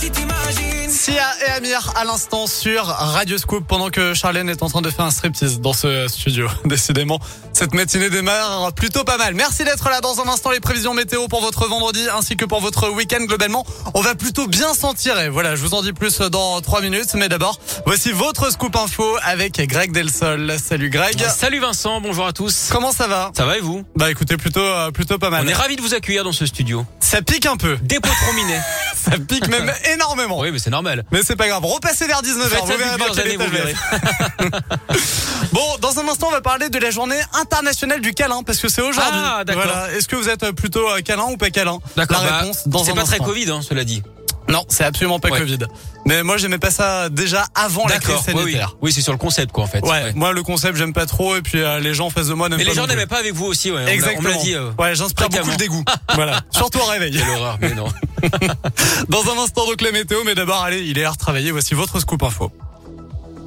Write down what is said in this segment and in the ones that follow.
si t'imagines. Sia et Amir à l'instant sur Radio Scoop pendant que Charlène est en train de faire un striptease dans ce studio. Décidément, cette matinée démarre plutôt pas mal. Merci d'être là dans un instant les prévisions météo pour votre vendredi ainsi que pour votre week-end globalement. On va plutôt bien s'en tirer. Voilà, je vous en dis plus dans trois minutes. Mais d'abord, voici votre Scoop Info avec Greg Delsol. Salut Greg. Salut Vincent, bonjour à tous. Comment ça va? Ça va et vous? Bah écoutez, plutôt euh, plutôt pas mal. On est ravis de vous accueillir dans ce studio. Ça pique un peu. Dépôt trop miné. Ça pique même énormément. Oui, mais c'est normal. Mais c'est pas grave. Repassez vers 19h. Faites ça Vous verrez dans quel état vous verrez. Bon, dans un instant, on va parler de la journée internationale du câlin parce que c'est aujourd'hui. Ah, d'accord. Voilà. Est-ce que vous êtes plutôt euh, câlin ou pas câlin? D'accord. La bah, réponse dans C'est un pas très. Covid, hein, cela dit. Non, c'est absolument pas Ouais. Covid. Mais moi, j'aimais pas ça déjà avant la crise oui, oui. sanitaire. Oui, c'est sur le concept, quoi, en fait. Ouais, moi le concept j'aime pas trop et puis euh, les gens en face de moi n'aiment Mais pas les gens n'aimaient pas avec vous aussi, ouais. Exactement. On l'a dit. euh, ouais, j'inspire beaucoup le dégoût. voilà, surtout au réveil. Quelle horreur, mais non. Dans un instant donc la météo, mais d'abord allez, il est à retravailler. Voici votre scoop info.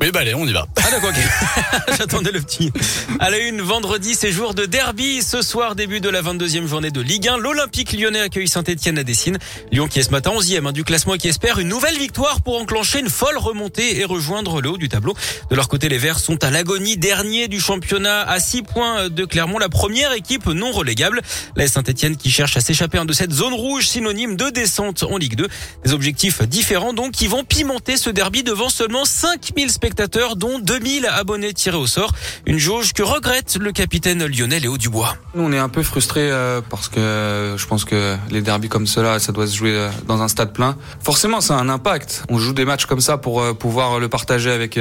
Oui, bah allez, on y va. Ah d'accord. J'attendais le petit. À la une, vendredi, c'est jour de derby. Ce soir, début de la 22e journée de Ligue 1. L'Olympique lyonnais accueille Saint-Etienne à Dessine. Lyon qui est ce matin 11e hein, du classement et qui espère une nouvelle victoire pour enclencher une folle remontée et rejoindre le haut du tableau. De leur côté, les Verts sont à l'agonie, dernier du championnat à 6 points de Clermont, la première équipe non relégable. La Saint-Etienne qui cherche à s'échapper de cette zone rouge synonyme de descente en Ligue 2. Des objectifs différents donc qui vont pimenter ce derby devant seulement 5000 spectateurs dont 2000 abonnés tirés au sort. Une jauge que regrette le capitaine lyonnais Léo Dubois. Nous, on est un peu frustrés euh, parce que euh, je pense que les derbys comme cela, ça doit se jouer euh, dans un stade plein. Forcément, ça a un impact. On joue des matchs comme ça pour pouvoir le partager avec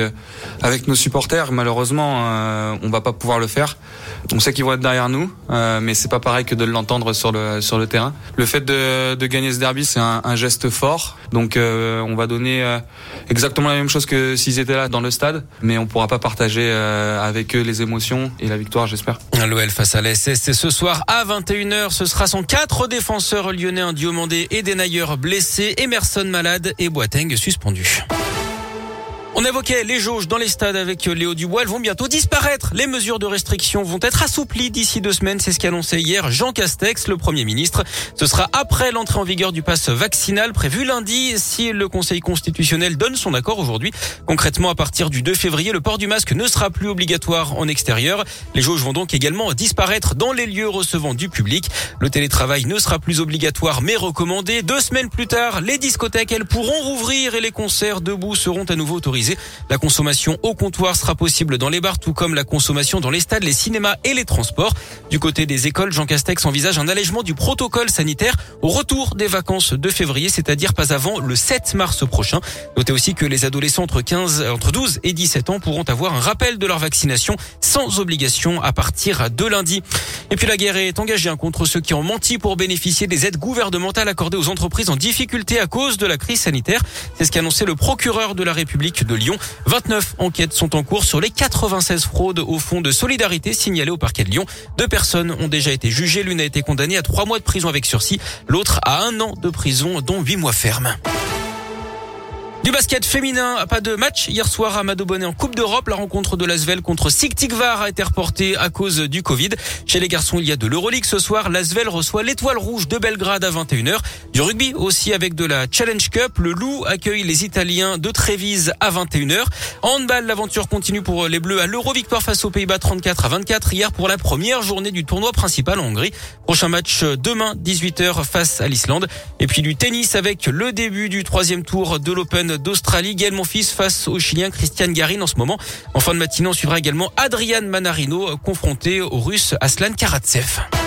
avec nos supporters. Malheureusement, on va pas pouvoir le faire. On sait qu'ils vont être derrière nous, mais c'est pas pareil que de l'entendre sur le sur le terrain. Le fait de, de gagner ce derby, c'est un, geste fort. Donc, on va donner exactement la même chose que s'ils étaient là dans le stade, mais on pourra pas partager euh, avec eux les émotions et la victoire, j'espère. L'OL face à l'SS, c'est ce soir à 21h. Ce sera son quatre défenseurs lyonnais, Diomandé et Denayer blessés, Emerson malade et Boateng suspendu. On évoquait les jauges dans les stades avec Léo Dubois. Elles vont bientôt disparaître. Les mesures de restriction vont être assouplies d'ici deux semaines. C'est ce qu'a annoncé hier Jean Castex, le Premier ministre. Ce sera après l'entrée en vigueur du pass vaccinal prévu lundi si le Conseil constitutionnel donne son accord aujourd'hui. Concrètement, à partir du 2 février, le port du masque ne sera plus obligatoire en extérieur. Les jauges vont donc également disparaître dans les lieux recevant du public. Le télétravail ne sera plus obligatoire mais recommandé. Deux semaines plus tard, les discothèques, elles pourront rouvrir et les concerts debout seront à nouveau autorisés. La consommation au comptoir sera possible dans les bars, tout comme la consommation dans les stades, les cinémas et les transports. Du côté des écoles, Jean Castex envisage un allègement du protocole sanitaire au retour des vacances de février, c'est-à-dire pas avant le 7 mars prochain. Notez aussi que les adolescents entre 15, entre 12 et 17 ans pourront avoir un rappel de leur vaccination sans obligation à partir de lundi. Et puis la guerre est engagée hein, contre ceux qui ont menti pour bénéficier des aides gouvernementales accordées aux entreprises en difficulté à cause de la crise sanitaire. C'est ce qu'a annoncé le procureur de la République de Lyon. 29 enquêtes sont en cours sur les 96 fraudes au fonds de solidarité signalées au parquet de Lyon. Deux personnes ont déjà été jugées. L'une a été condamnée à trois mois de prison avec sursis. L'autre à un an de prison, dont huit mois fermes. Du basket féminin, pas de match hier soir à Madobonnet en Coupe d'Europe. La rencontre de l'Asvel contre Siktikvar a été reportée à cause du Covid. Chez les garçons, il y a de l'Euroleague ce soir. L'Asvel reçoit l'Étoile Rouge de Belgrade à 21h. Du rugby aussi avec de la Challenge Cup. Le Loup accueille les Italiens de Trévise à 21h. En handball, l'aventure continue pour les Bleus à l'Euro victoire face aux Pays-Bas 34 à 24 hier pour la première journée du tournoi principal en Hongrie. Prochain match demain 18h face à l'Islande. Et puis du tennis avec le début du troisième tour de l'Open d'Australie. Gaël Monfils face au Chilien Christian Garin en ce moment. En fin de matinée, on suivra également Adrian Manarino confronté au Russe Aslan Karatsev.